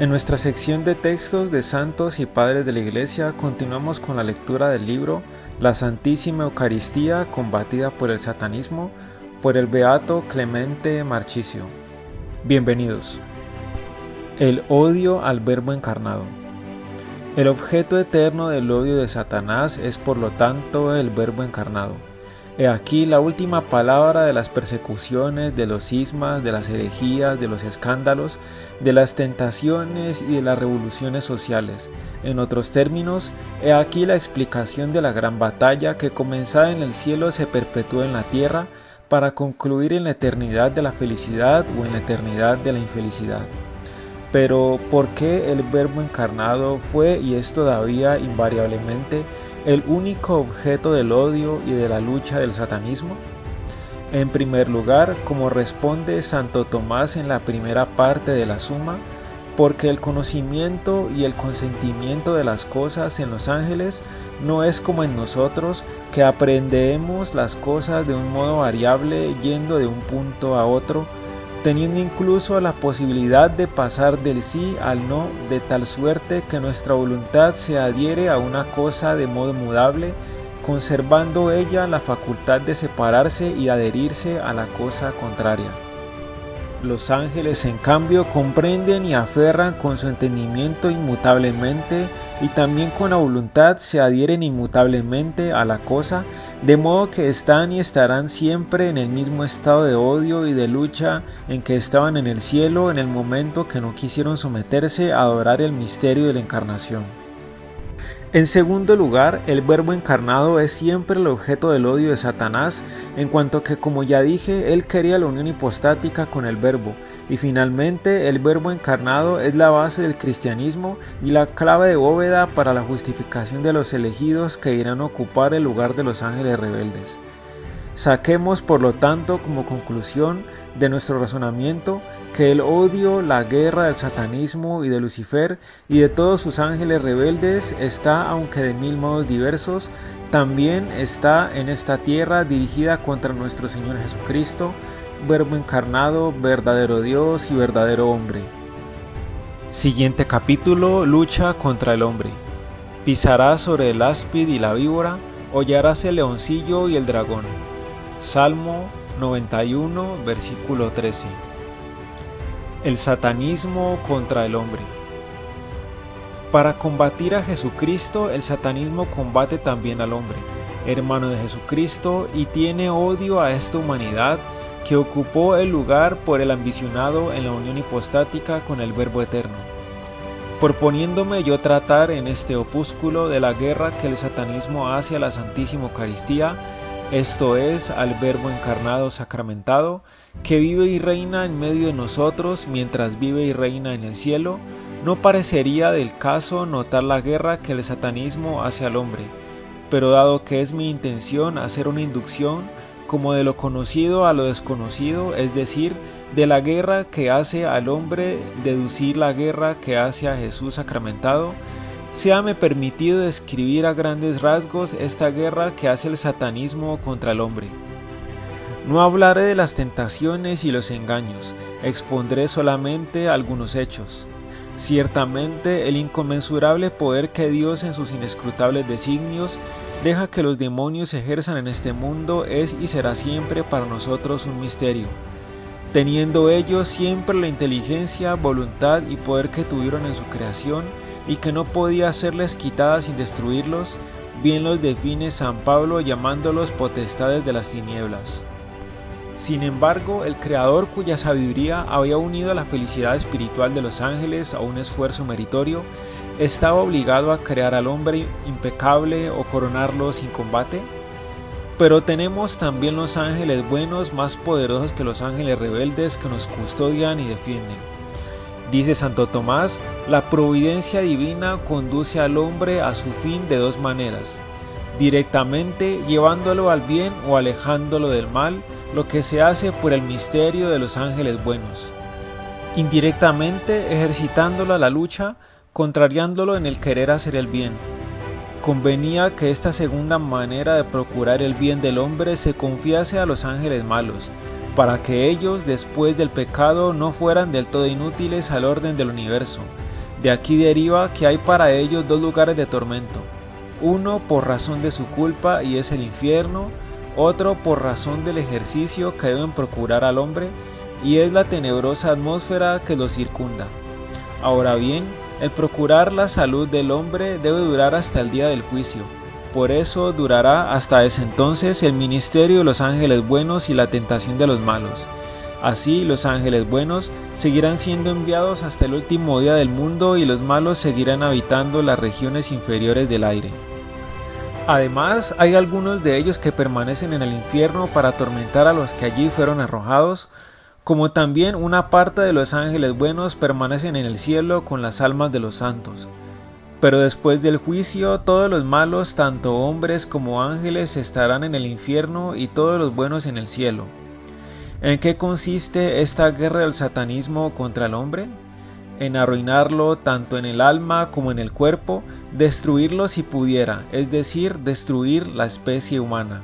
En nuestra sección de textos de santos y padres de la Iglesia continuamos con la lectura del libro La Santísima Eucaristía combatida por el satanismo por el beato Clemente Marchicio. Bienvenidos. El odio al Verbo encarnado. El objeto eterno del odio de Satanás es por lo tanto el Verbo encarnado He aquí la última palabra de las persecuciones, de los cismas, de las herejías, de los escándalos, de las tentaciones y de las revoluciones sociales. En otros términos, he aquí la explicación de la gran batalla que comenzada en el cielo se perpetúa en la tierra para concluir en la eternidad de la felicidad o en la eternidad de la infelicidad. Pero, ¿por qué el Verbo encarnado fue y es todavía invariablemente el único objeto del odio y de la lucha del satanismo? En primer lugar, como responde Santo Tomás en la primera parte de la Suma, porque el conocimiento y el consentimiento de las cosas en los ángeles no es como en nosotros, que aprendemos las cosas de un modo variable yendo de un punto a otro, teniendo incluso la posibilidad de pasar del sí al no de tal suerte que nuestra voluntad se adhiere a una cosa de modo mudable, conservando ella la facultad de separarse y adherirse a la cosa contraria. Los ángeles en cambio comprenden y aferran con su entendimiento inmutablemente y también con la voluntad se adhieren inmutablemente a la cosa, de modo que están y estarán siempre en el mismo estado de odio y de lucha en que estaban en el cielo en el momento que no quisieron someterse a adorar el misterio de la encarnación. En segundo lugar, el verbo encarnado es siempre el objeto del odio de Satanás, en cuanto que, como ya dije, él quería la unión hipostática con el verbo, y finalmente el verbo encarnado es la base del cristianismo y la clave de bóveda para la justificación de los elegidos que irán a ocupar el lugar de los ángeles rebeldes. Saquemos por lo tanto como conclusión de nuestro razonamiento que el odio, la guerra del satanismo y de Lucifer y de todos sus ángeles rebeldes está, aunque de mil modos diversos, también está en esta tierra dirigida contra nuestro Señor Jesucristo, Verbo encarnado, verdadero Dios y verdadero hombre. Siguiente capítulo, lucha contra el hombre. Pisarás sobre el áspid y la víbora, hollarás el leoncillo y el dragón. Salmo 91, versículo 13. El satanismo contra el hombre. Para combatir a Jesucristo, el satanismo combate también al hombre, hermano de Jesucristo, y tiene odio a esta humanidad que ocupó el lugar por el ambicionado en la unión hipostática con el Verbo Eterno. Proponiéndome yo tratar en este opúsculo de la guerra que el satanismo hace a la Santísima Eucaristía, esto es, al Verbo encarnado sacramentado, que vive y reina en medio de nosotros mientras vive y reina en el cielo, no parecería del caso notar la guerra que el satanismo hace al hombre, pero dado que es mi intención hacer una inducción como de lo conocido a lo desconocido, es decir, de la guerra que hace al hombre deducir la guerra que hace a Jesús sacramentado, me permitido describir a grandes rasgos esta guerra que hace el satanismo contra el hombre. No hablaré de las tentaciones y los engaños, expondré solamente algunos hechos. Ciertamente el inconmensurable poder que Dios en sus inescrutables designios deja que los demonios ejerzan en este mundo es y será siempre para nosotros un misterio, teniendo ellos siempre la inteligencia, voluntad y poder que tuvieron en su creación y que no podía serles quitada sin destruirlos, bien los define San Pablo llamándolos potestades de las tinieblas. Sin embargo, el Creador cuya sabiduría había unido a la felicidad espiritual de los ángeles a un esfuerzo meritorio, estaba obligado a crear al hombre impecable o coronarlo sin combate. Pero tenemos también los ángeles buenos más poderosos que los ángeles rebeldes que nos custodian y defienden. Dice Santo Tomás, la providencia divina conduce al hombre a su fin de dos maneras, directamente llevándolo al bien o alejándolo del mal, lo que se hace por el misterio de los ángeles buenos. Indirectamente ejercitándolo a la lucha, contrariándolo en el querer hacer el bien. Convenía que esta segunda manera de procurar el bien del hombre se confiase a los ángeles malos, para que ellos, después del pecado, no fueran del todo inútiles al orden del universo, De aquí deriva que hay para ellos dos lugares de tormento, uno por razón de su culpa y es el infierno, otro por razón del ejercicio que deben procurar al hombre y es la tenebrosa atmósfera que lo circunda. Ahora bien, el procurar la salud del hombre debe durar hasta el día del juicio. Por eso durará hasta ese entonces el ministerio de los ángeles buenos y la tentación de los malos. Así los ángeles buenos seguirán siendo enviados hasta el último día del mundo y los malos seguirán habitando las regiones inferiores del aire. Además, hay algunos de ellos que permanecen en el infierno para atormentar a los que allí fueron arrojados, como también una parte de los ángeles buenos permanecen en el cielo con las almas de los santos. Pero después del juicio todos los malos, tanto hombres como ángeles, estarán en el infierno y todos los buenos en el cielo. ¿En qué consiste esta guerra del satanismo contra el hombre? En arruinarlo tanto en el alma como en el cuerpo, destruirlo si pudiera, es decir, destruir la especie humana.